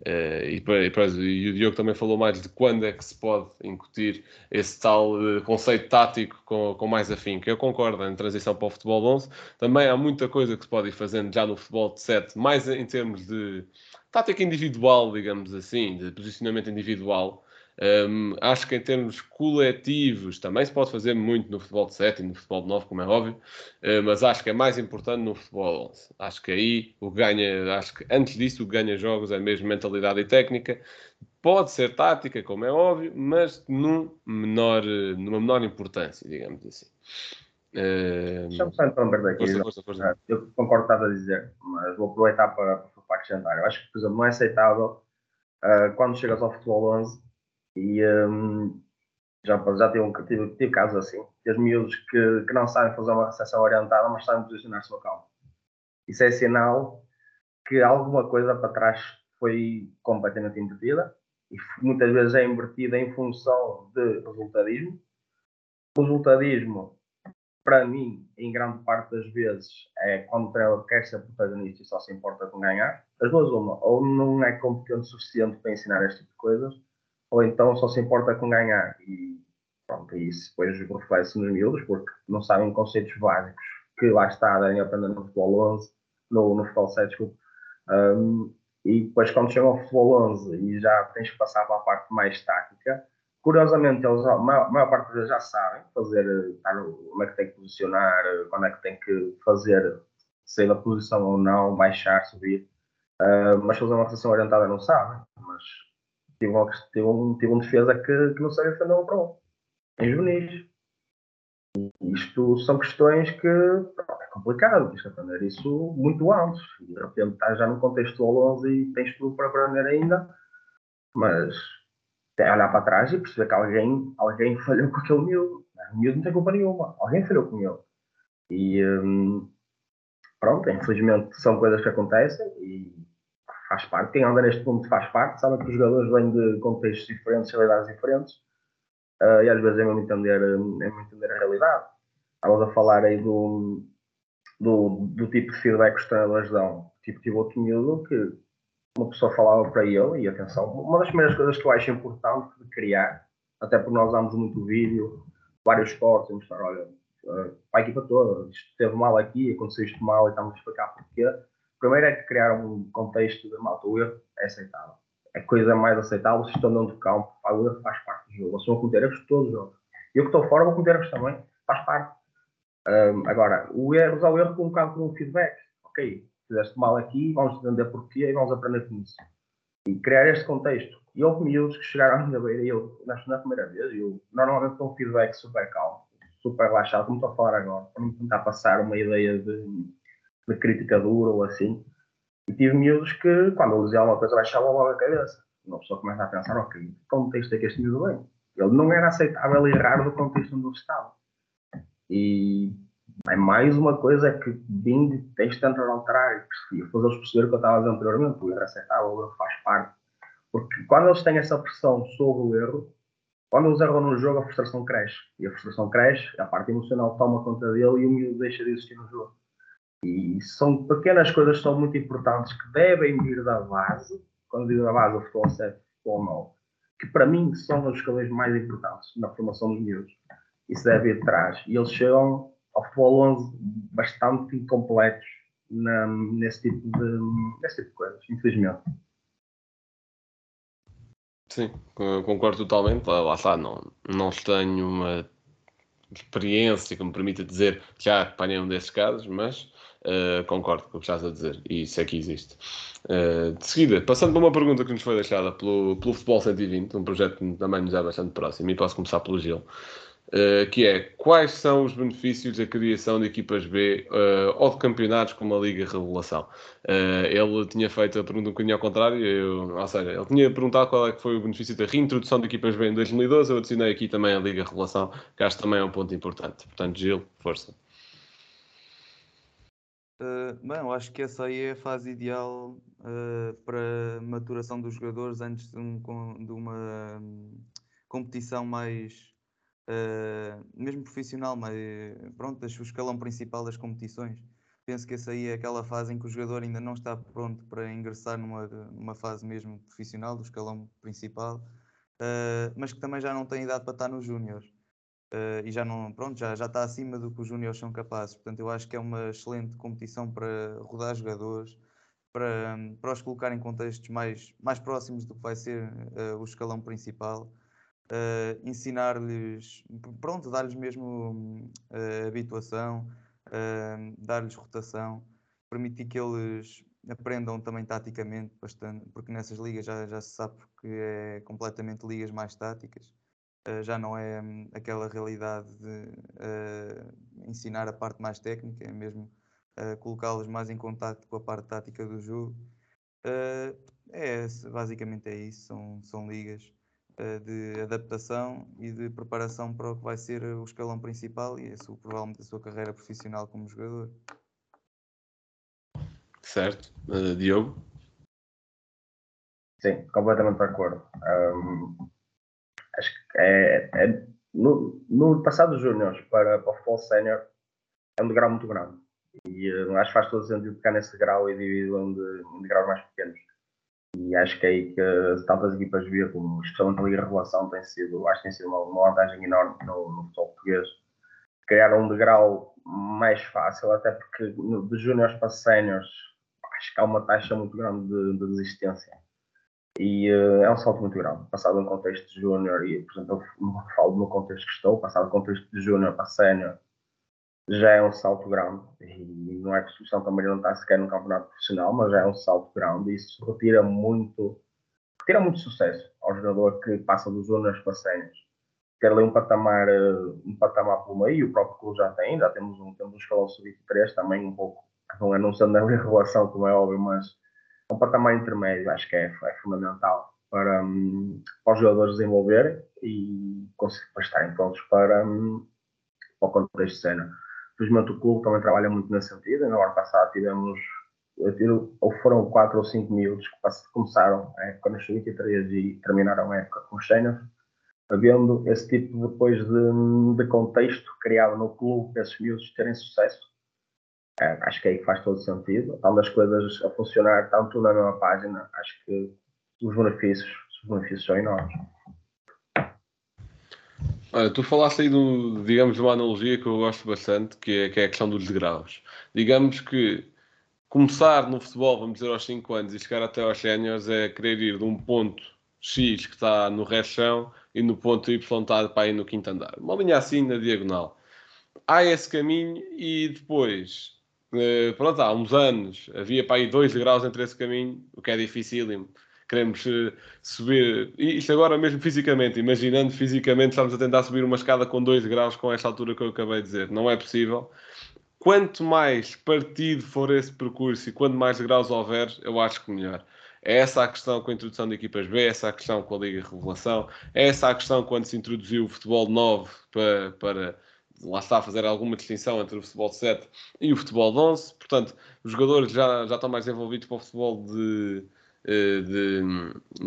Uh, e, e, o Diogo também falou mais de quando é que se pode incutir esse tal uh, conceito tático com, com mais afinco. Eu concordo, em transição para o futebol 11, também há muita coisa que se pode ir fazendo já no futebol de 7, mais em termos de tática individual, digamos assim, de posicionamento individual. Um, acho que em termos coletivos também se pode fazer muito no futebol de 7 e no futebol de 9, como é óbvio, uh, mas acho que é mais importante no futebol 11. Acho que aí o ganha, acho que antes disso o que ganha jogos é mesmo mentalidade e técnica. Pode ser tática, como é óbvio, mas num menor, numa menor importância, digamos assim. Uh, Deixa-me só interromper daqui. Força, força, força. Eu concordo com o que estás a dizer, mas vou aproveitar para, para acrescentar. Eu acho que, por exemplo, não é aceitável uh, quando chegas ao futebol 11 e um, já, já tive, tive, tive casos assim. Tens miúdos que, que não sabem fazer uma recepção orientada, mas sabem posicionar-se no. Isso é sinal que alguma coisa para trás foi completamente invertida e muitas vezes é invertida em função de resultadismo. O resultadismo, para mim, em grande parte das vezes, é quando o treinador quer ser protagonista e só se importa com ganhar. As duas, uma, ou não é competente o suficiente para ensinar este tipo de coisas, ou então só se importa com ganhar. E pronto, isso depois reflete-se nos miúdos, porque não sabem conceitos básicos que lá está, devem aprender no futebol 11, no, no futebol 7, desculpa. Um, e depois quando chegam ao futebol 11 e já tens que passar para a parte mais tática, curiosamente eles, a maior, a maior parte deles já sabem fazer, estar, como é que tem que posicionar, quando é que tem que fazer, sair da posição ou não, baixar, subir, uh, mas fazer uma recepção orientada não sabem, mas tive, um, tive, um, tive um defesa que, que não sabia defender um para um, em juvenis. Isto são questões que é complicado, tens que aprender isso muito antes. E de repente estás já no contexto ao 11 e tens tudo para aprender ainda, mas é olhar para trás e perceber que alguém, alguém falhou com aquele miúdo. O miúdo não tem culpa nenhuma, alguém falhou com ele. E hum, pronto, infelizmente são coisas que acontecem e faz parte. Quem anda neste ponto faz parte, sabe que os jogadores vêm de contextos diferentes, realidades diferentes, uh, e às vezes é mesmo entender, é mesmo entender a realidade. Estavas a falar aí do, do, do, tipo de feedback que os treinadores dão. Tipo, tive outro miúdo que uma pessoa falava para ele, e atenção, uma das primeiras coisas que eu acho importante de criar, até porque nós damos muito vídeo, vários cortes, mostrar, olha, uh, para a equipa toda, isto esteve mal aqui, aconteceu isto mal e estamos a explicar porquê Primeiro é criar um contexto de malta, o erro é aceitável. É coisa mais aceitável se estão dentro do campo. o erro faz parte do jogo. Eles vão cometer erros todos os jogos. Eu que estou fora vou cometer erros também. Faz parte. Um, agora, o erro, usar o erro como um bocado como um feedback. Ok, fizeste mal aqui, vamos entender porquê e vamos aprender com isso. E criar este contexto. E houve miúdos que chegaram à minha beira eu, na, na primeira vez, eu normalmente dou um feedback super calmo, super relaxado, como estou a falar agora, para não tentar passar uma ideia de de crítica dura ou assim. E tive miúdos que, quando eu dizia alguma coisa, baixavam logo a cabeça. Uma pessoa começa a pensar, ok, que contexto é que este miúdo vem? Ele não era aceitável errar do contexto onde ele estava. E é mais uma coisa que vim, tens de tentar alterar e fazer-los perceber o que eu estava a dizer anteriormente. O erro é aceitável, o erro faz parte. Porque quando eles têm essa pressão sobre o erro, quando eles erram no jogo, a frustração cresce. E a frustração cresce, a parte emocional toma conta dele e o miúdo deixa de existir no jogo. E são pequenas coisas que são muito importantes que devem vir da base, quando digo da base, o futebol 7, futebol 9, que para mim são os escalões mais importantes na formação dos miúdos. Isso deve ir de trás. E eles chegam ao futebol 11 bastante incompletos na, nesse, tipo de, nesse tipo de coisas, infelizmente. Sim, concordo totalmente. Lá está, não, não tenho uma experiência que me permita dizer que já apanhei um desses casos, mas Uh, concordo com o que estás a dizer, e isso é que existe. Uh, de seguida, passando para uma pergunta que nos foi deixada pelo, pelo Futebol 120, um projeto que também nos é bastante próximo, e posso começar pelo Gil, uh, que é quais são os benefícios da criação de equipas B ou de campeonatos como a Liga Revelação? ele tinha feito a pergunta um bocadinho ao contrário, eu, ou seja, ele tinha perguntado qual é que foi o benefício da reintrodução de equipas B em 2012, eu adicionei aqui também a Liga Revelação, que acho também é um ponto importante. Portanto, Gil, força. Uh, eu acho que essa aí é a fase ideal uh, para maturação dos jogadores antes de, um, de uma um, competição mais uh, mesmo profissional, mas pronto, o escalão principal das competições. penso que essa aí é aquela fase em que o jogador ainda não está pronto para ingressar numa, numa fase mesmo profissional, do escalão principal, uh, mas que também já não tem idade para estar nos júniores. Uh, e já não, pronto, já, já está acima do que os júniores são capazes. Portanto, eu acho que é uma excelente competição para rodar jogadores, para, para os colocar em contextos mais, mais próximos do que vai ser uh, o escalão principal. Uh, ensinar-lhes, pronto, dar-lhes mesmo habituação, dar-lhes rotação, permitir que eles aprendam também taticamente bastante, porque nessas ligas já, já se sabe que é completamente ligas mais táticas. Uh, já não é um, aquela realidade de uh, ensinar a parte mais técnica, é mesmo uh, colocá-los mais em contato com a parte tática do jogo. é, basicamente é isso, são, são ligas de adaptação e de preparação para o que vai ser o escalão principal e a sua, provavelmente a sua carreira profissional como jogador. Certo. Diogo? Sim, completamente de acordo. Um acho que é, é no, no passado dos júniores para, para o futebol sénior é um degrau muito grande. E uh, acho que faz todo sentido ficar nesse grau e dividir em, em degraus mais pequenos. E acho que é aí que tantas equipas viram, como especialmente a Liga Revelação, tem sido, acho que tem sido uma, uma vantagem enorme no, no futebol português. Criar um degrau mais fácil, até porque de júniores para séniores acho que há uma taxa muito grande de, de desistência e uh, é um salto muito grande. Passado um contexto de júnior, e por exemplo, eu falo no contexto que estou, passado um contexto de júnior para sénior, já é um salto grande. E não é que a instituição também não está sequer no campeonato profissional, mas já é um salto grande. E isso retira muito, retira muito sucesso ao jogador que passa dos júniores para séniores. Ter ali um patamar, um patamar pelo meio, o próprio clube já tem, já temos um, temos um escalão sub-23 também um pouco, não é não sendo a relação, como é óbvio, mas um patamar intermédio, acho que é, é fundamental para, um, para os jogadores desenvolverem e conseguir estarem prontos para, um, para o contexto de cena. Felizmente o clube também trabalha muito nesse sentido. No ano passado tivemos, ou foram 4 ou 5 miúdos que começaram a época nas 23 e terminaram a época com os séniores, havendo esse tipo depois de, de contexto criado no clube para esses miúdos terem sucesso é, acho que aí faz todo sentido. Estando as coisas a funcionar tanto na mesma página, acho que os benefícios, os benefícios são enormes. Olha, tu falaste aí, do, digamos, de uma analogia que eu gosto bastante, que é, que é a questão dos degraus. Digamos que começar no futebol, vamos dizer, aos 5 anos e chegar até aos séniores é querer ir de um ponto X que está no rechão e no ponto Y está para ir no quinto andar. Uma linha assim na diagonal. Há esse caminho e depois Uh, pronto, há uns anos havia para aí 2 graus entre esse caminho, o que é dificílimo. Queremos uh, subir, isto agora mesmo fisicamente, imaginando fisicamente, estamos a tentar subir uma escada com 2 graus com esta altura que eu acabei de dizer. Não é possível. Quanto mais partido for esse percurso e quanto mais graus houver, eu acho que melhor. É essa a questão com a introdução de equipas B, é essa a questão com a Liga Revelação, é essa a questão quando se introduziu o futebol 9 para, para lá está a fazer alguma distinção entre o futebol de 7 e o futebol de 11. Portanto, os jogadores já, já estão mais envolvidos para o futebol de, eh, de,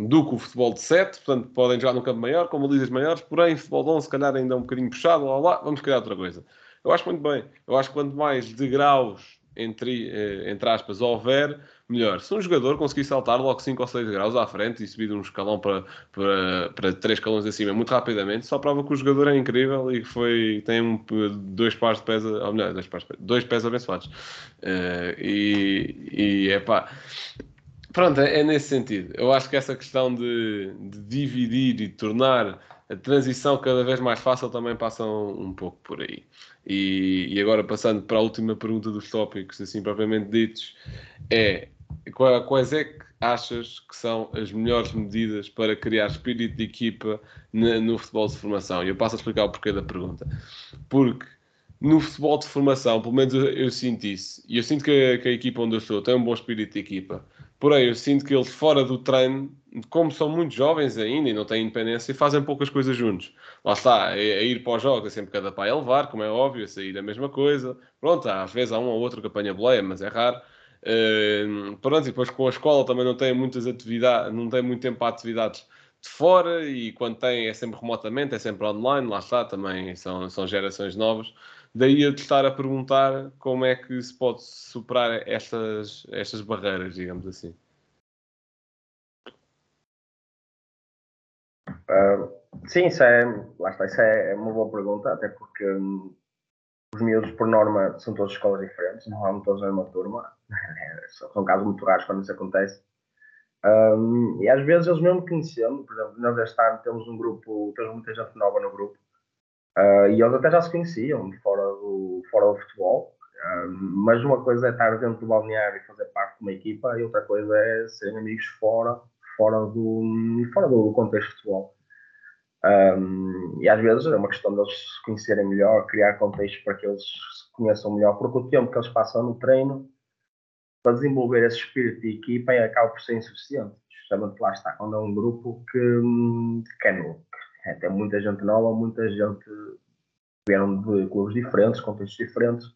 do que o futebol de 7. Portanto, podem jogar no campo maior, como ligas maiores. Porém, futebol de 11, se calhar, ainda é um bocadinho puxado. Lá, lá, vamos criar outra coisa. Eu acho muito bem. Eu acho que quanto mais degraus, entre, eh, entre aspas, houver, melhor. Se um jogador conseguir saltar logo 5 ou 6 graus à frente e subir de um escalão para, para, para 3 escalões acima muito rapidamente, só prova que o jogador é incrível e que foi, tem um, dois pares de pés, ou melhor, dois, dois pés abençoados. Uh, e, e é pá. Pronto, é, é, nesse sentido. Eu acho que essa questão de, de dividir e tornar a transição cada vez mais fácil também passa um, um pouco por aí. E, e, agora passando para a última pergunta dos tópicos, assim propriamente ditos, é quais é que achas que são as melhores medidas para criar espírito de equipa no futebol de formação? E eu passo a explicar o porquê da pergunta. Porque no futebol de formação, pelo menos eu, eu sinto isso, e eu sinto que a, que a, equipa onde eu estou tem um bom espírito de equipa. Porém, eu sinto que eles fora do treino, como são muito jovens ainda e não têm independência, fazem poucas coisas juntos. Lá está, a, a ir para os jogos é sempre cada pai a levar, como é óbvio, a sair a mesma coisa. Pronto, às vezes há um ou outro que apanha boleia, mas é raro. Uh, pronto, e depois com a escola também não tem muitas atividades, não tem muito tempo para atividades de fora e quando tem é sempre remotamente, é sempre online, lá está, também são, são gerações novas. Daí eu te estar a perguntar como é que se pode superar estas, estas barreiras, digamos assim. Uh, sim, isso é, lá está, isso é uma boa pergunta, até porque hum, os miúdos, por norma, são todas escolas diferentes, não há todos na mesma turma. são casos muito raros quando isso acontece. Um, e às vezes eles mesmo conhecendo, por exemplo, nós este ano temos um grupo, temos muita gente nova no grupo, uh, e eles até já se conheciam fora do, fora do futebol, mas uma coisa é estar dentro do balneário e fazer parte de uma equipa, e outra coisa é serem amigos fora, fora do, fora do contexto de futebol. Um, e às vezes é uma questão deles se conhecerem melhor, criar contextos para que eles se conheçam melhor, porque o tempo que eles passam no treino para desenvolver esse espírito de equipa acaba por ser insuficiente. Justamente lá está, quando é um grupo que, que é novo. É, tem muita gente nova, muita gente vieram de clubes diferentes, contextos diferentes.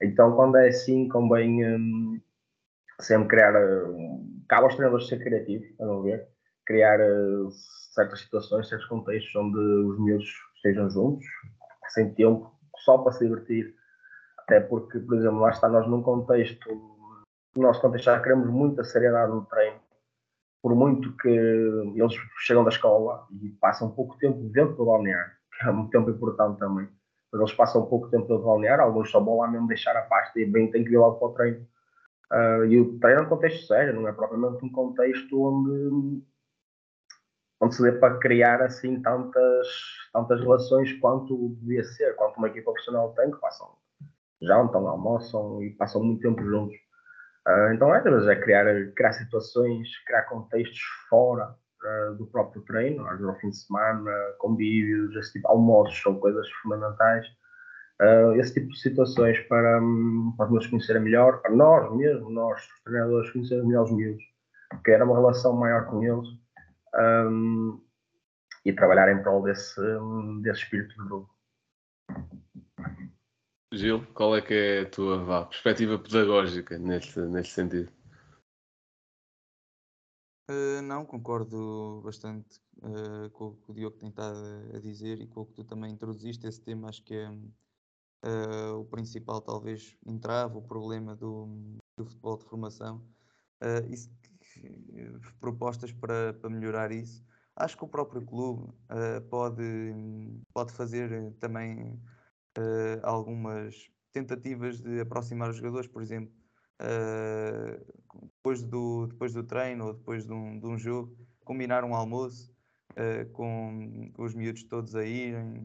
Então, quando é assim, convém um, sempre criar. Um, cabe aos treinadores ser criativos, a não ver, criar uh, certas situações, certos contextos onde os miúdos estejam juntos, sem tempo, só para se divertir. Até porque, por exemplo, lá está nós num contexto no nosso contexto já queremos muita seriedade no treino, por muito que eles chegam da escola e passam pouco tempo dentro do balneário, é um tempo importante também. Mas eles passam pouco tempo do balneário, alguns só vão lá mesmo deixar a pasta e bem tem que ir logo para o treino. Uh, e o treino é um contexto sério, não é propriamente um contexto onde, onde se dê para criar assim tantas, tantas relações quanto devia ser, quanto uma equipa profissional tem, que passam, jantam, almoçam e passam muito tempo juntos. Uh, então, é, é criar, criar situações, criar contextos fora uh, do próprio treino, às vezes ao fim de semana, convívios, esse tipo, almoços são coisas fundamentais. Uh, esse tipo de situações para, um, para nos conhecerem melhor, para nós mesmo, nós, os treinadores, conhecerem melhor os miúdos, criar uma relação maior com eles um, e trabalhar em prol desse, desse espírito de grupo. Gil, qual é que é a tua vá, perspectiva pedagógica neste, neste sentido? Uh, não, concordo bastante uh, com o que o Diogo tem estado a dizer e com o que tu também introduziste. Esse tema acho que é uh, o principal, talvez, entrave, o problema do, do futebol de formação. Isso, propostas para, para melhorar isso. Acho que o próprio clube pode, pode fazer também algumas tentativas de aproximar os jogadores, por exemplo, uh, depois, do, depois do treino ou depois de um, de um jogo, combinar um almoço uh, com, os miúdos todos a irem,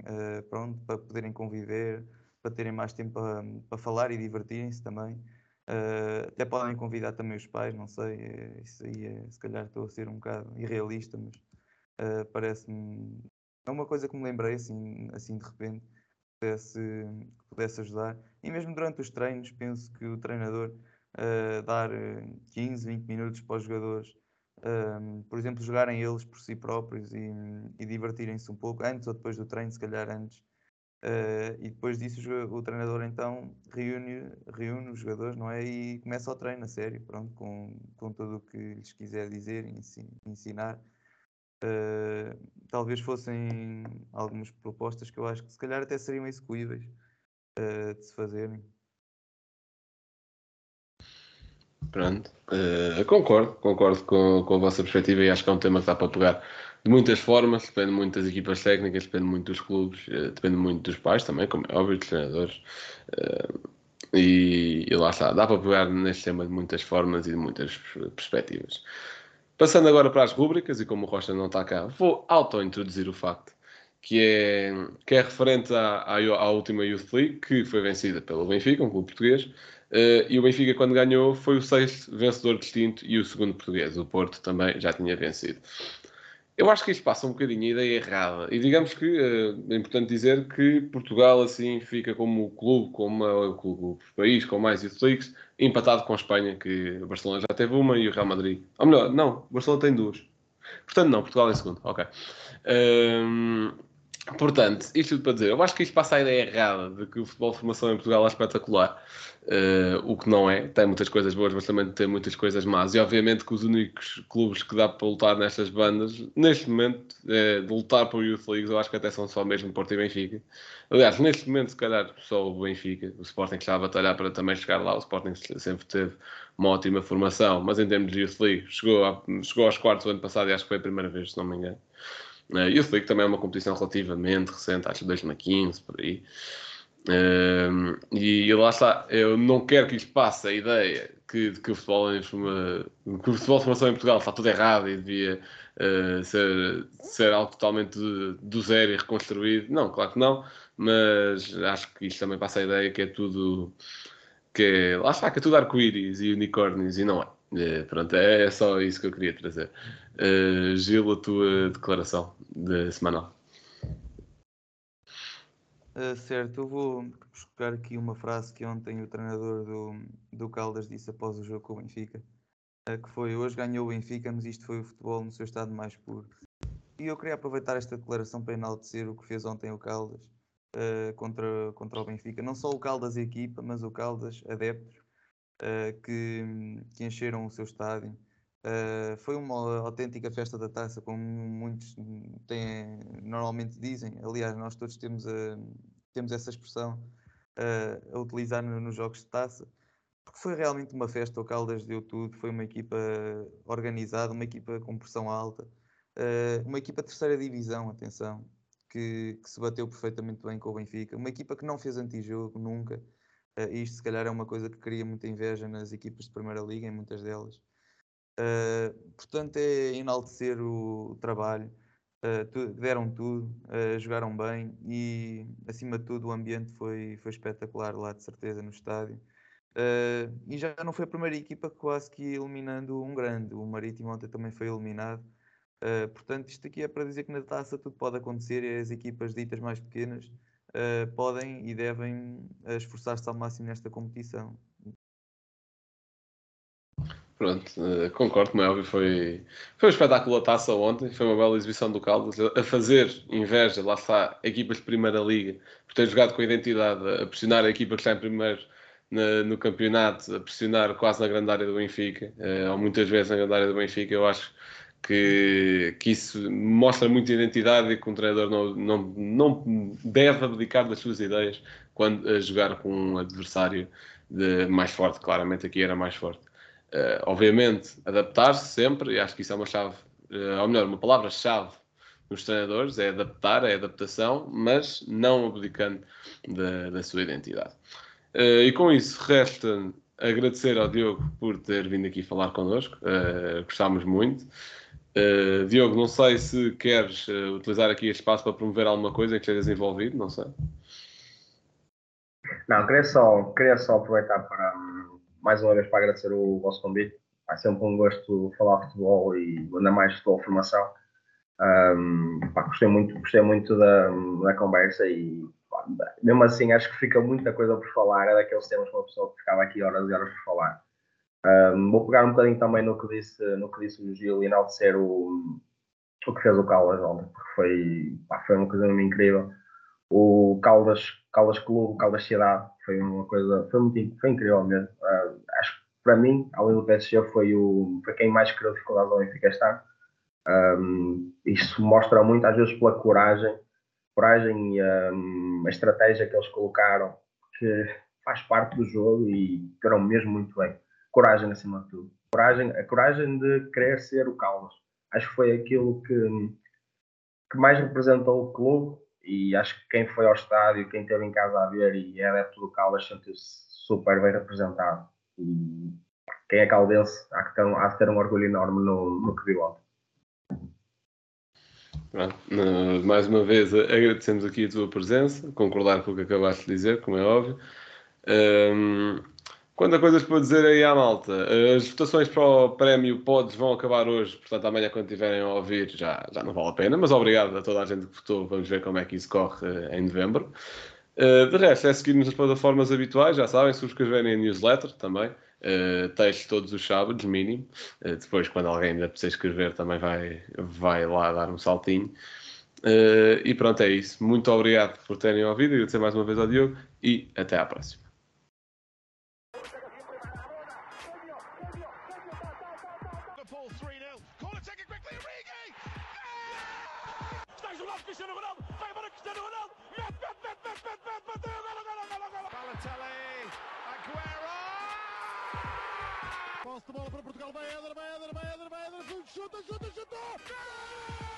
pronto, para poderem conviver, para terem mais tempo para, para falar e divertirem-se também. Uh, até podem convidar também os pais, não sei, é, isso aí é, se calhar estou a ser um bocado irrealista, mas uh, parece-me. É uma coisa que me lembrei assim, assim de repente, pudesse, pudesse ajudar. E mesmo durante os treinos, penso que o treinador dar 15, eh, 20 minutos para os jogadores, um, por exemplo, jogarem eles por si próprios e, e divertirem-se um pouco, antes ou depois do treino, se calhar antes. Uh, e depois disso o, o, treinador então reúne, reúne os jogadores não é? e começa o treino a sério, pronto, com, com tudo o que lhes quiser dizer e ensinar. Uh, talvez fossem algumas propostas que eu acho que se calhar até seriam execuíveis uh, de se fazerem. Pronto, uh, concordo, concordo com, com a vossa perspectiva e acho que é um tema que dá para pegar de muitas formas, depende muito das equipas técnicas, depende muito dos clubes, depende muito dos pais também, como é óbvio, dos treinadores. E, e, lá está, dá para pegar neste tema de muitas formas e de muitas perspectivas. Passando agora para as rúbricas, e como o Rocha não está cá, vou auto-introduzir o facto que é, que é referente à, à, à, última Youth League, que foi vencida pelo Benfica, um clube português, uh, e o Benfica, quando ganhou, foi o sexto vencedor distinto e o segundo português. O Porto também já tinha vencido. Eu acho que isto passa um bocadinho a ideia errada. E digamos que uh, é importante dizer que Portugal assim fica como o clube, como o, o, o país com mais Youth empatado com a Espanha, que o Barcelona já teve uma e o Real Madrid. Ou melhor, não, o Barcelona tem duas. Portanto, não, Portugal em segundo. Ok. Um, Portanto, isto tudo para dizer, eu acho que isto passa a ideia errada de que o futebol de formação em Portugal é espetacular. Uh, o que não é, tem muitas coisas boas, mas também tem muitas coisas más. E obviamente que os únicos clubes que dá para lutar nestas bandas, neste momento, é, de lutar por Youth Leagues, eu acho que até são só mesmo Porto e Benfica. Aliás, neste momento, se calhar, só o Benfica. O Sporting está a batalhar para também chegar lá. O Sporting sempre teve uma ótima formação, mas em termos de Youth League, chegou, a, chegou aos quartos do ano passado e acho que foi a primeira vez, se não me engano. Uh, Youth League também é uma competição relativamente recente, acho que 2015, por aí. Uh, e, lá está, eu não quero que isto passe a ideia que, que, o futebol forma, que o futebol de formação em Portugal está tudo errado e devia uh, ser, ser algo totalmente do, do zero e reconstruído. Não, claro que não, mas acho que isto também passa a ideia que é tudo que é, lá está, que é tudo arco-íris e unicórnios e não é. É, pronto, é, é, só isso que eu queria trazer. Uh, Gil, a tua declaração de semanal. Uh, certo, eu vou buscar aqui uma frase que ontem o treinador do, do Caldas disse após o jogo com o Benfica, uh, que foi hoje ganhou o Benfica, mas isto foi o futebol no seu estado mais puro. E eu queria aproveitar esta declaração para enaltecer o que fez ontem o Caldas uh, contra, contra o Benfica. Não só o Caldas a equipa, mas o Caldas adeptos uh, que, que, encheram o seu estádio. Uh, foi uma autêntica festa da taça, como muitos têm, normalmente dizem. Aliás, nós todos temos, a, temos essa expressão a utilizar no, nos jogos de taça, porque foi realmente uma festa. O Caldas deu tudo, foi uma equipa organizada, uma equipa com pressão alta, uma equipa terceira divisão, atenção, que, que, se bateu perfeitamente bem com o Benfica, uma equipa que não fez antijogo nunca. Uh, isto, se calhar, é uma coisa que cria muita inveja nas equipas de Primeira Liga, em muitas delas. Uh, portanto, é enaltecer o, o trabalho. Uh, tu, deram tudo, jogaram bem e, acima de tudo, o ambiente foi, foi espetacular lá, de certeza, no estádio. e já não foi a primeira equipa quase que eliminando um grande. O Marítimo ontem também foi eliminado. portanto, isto aqui é para dizer que na taça tudo pode acontecer e as equipas ditas mais pequenas uh, podem e devem uh, esforçar-se ao máximo nesta competição. Pronto, uh, concordo, como é óbvio, foi, foi um espetáculo a taça ontem, foi uma bela exibição do Caldas, a fazer inveja, lá está, equipas de Primeira Liga, por ter jogado com a identidade, a pressionar a equipa que está em primeiro na, no campeonato, a pressionar quase na grande área do Benfica, ou muitas vezes na grande área do Benfica, eu acho que, que isso mostra muita identidade e que um treinador não, não, não deve abdicar das suas ideias quando a jogar com um adversário de, mais forte. Claramente aqui era mais forte. Uh, obviamente, adaptar-se sempre, e acho que isso é uma chave, uh, ou melhor, uma palavra-chave nos treinadores, é adaptar, é adaptação, mas não abdicando da, da sua identidade. Uh, e com isso, resta agradecer ao Diogo por ter vindo aqui falar connosco, uh, gostámos muito. Uh, Diogo, não sei se queres uh, utilizar aqui este espaço para promover alguma coisa que estejas envolvido, não sei. Não, queria só, queria só aproveitar para, mais uma vez, para agradecer o vosso convite. É sempre um gosto falar futebol e ainda mais futebol formação. Um, pá, gostei muito, gostei muito da, da conversa e pá, mesmo assim acho que fica muita coisa por falar. É daqueles temas para uma pessoa que ficava aqui horas e horas por falar. Um, vou pegar um bocadinho também no que disse, no que disse o Gil e enaltecer o, o que fez o Caldas ontem, porque foi, pá, foi uma coisa incrível. O Caldas, Caldas Clube, Caldas Cidade, foi uma coisa, foi, muito, foi incrível mesmo. Uh, acho que para mim, além do PSG, foi, o, foi quem mais criou dificuldades ao Benfica este ano. Um, isso mostra muito, às vezes, pela coragem, coragem e um, a estratégia que eles colocaram, que faz parte do jogo e ficaram mesmo muito bem coragem acima de tudo. Coragem, a coragem de querer ser o Caldas. Acho que foi aquilo que, que mais representou o clube e acho que quem foi ao estádio, quem esteve em casa a ver e é adepto do Caldas sentiu-se super bem representado. E quem é caldense há, que ter, de ter um orgulho enorme no, no que viu ontem. Pronto, mais uma vez agradecemos aqui a tua presença, concordar com o que acabaste de dizer, como é óbvio. Um, Quantas coisas para dizer aí à malta. Eh, as votações para o prémio Pods vão acabar hoje, portanto, amanhã, quando tiverem a ouvir, já, já não vale a pena. Mas obrigado a toda a gente que votou. Vamos ver como é que isso corre eh, em novembro. Eh, de resto, é seguir-nos nas plataformas habituais, já sabem, subscreverem a newsletter também. Uh, texto todos os sábados, mínimo. Depois, quando alguém ainda precisa escrever, também vai, vai lá dar um saltinho. E pronto, é isso. Muito obrigado por terem ouvido. Agradecer mais uma vez ao Diogo e até à próxima. de bola para Portugal. Vai Eder, vai Eder, vai Eder, vai Eder. Chuta, chuta, chuta! chuta!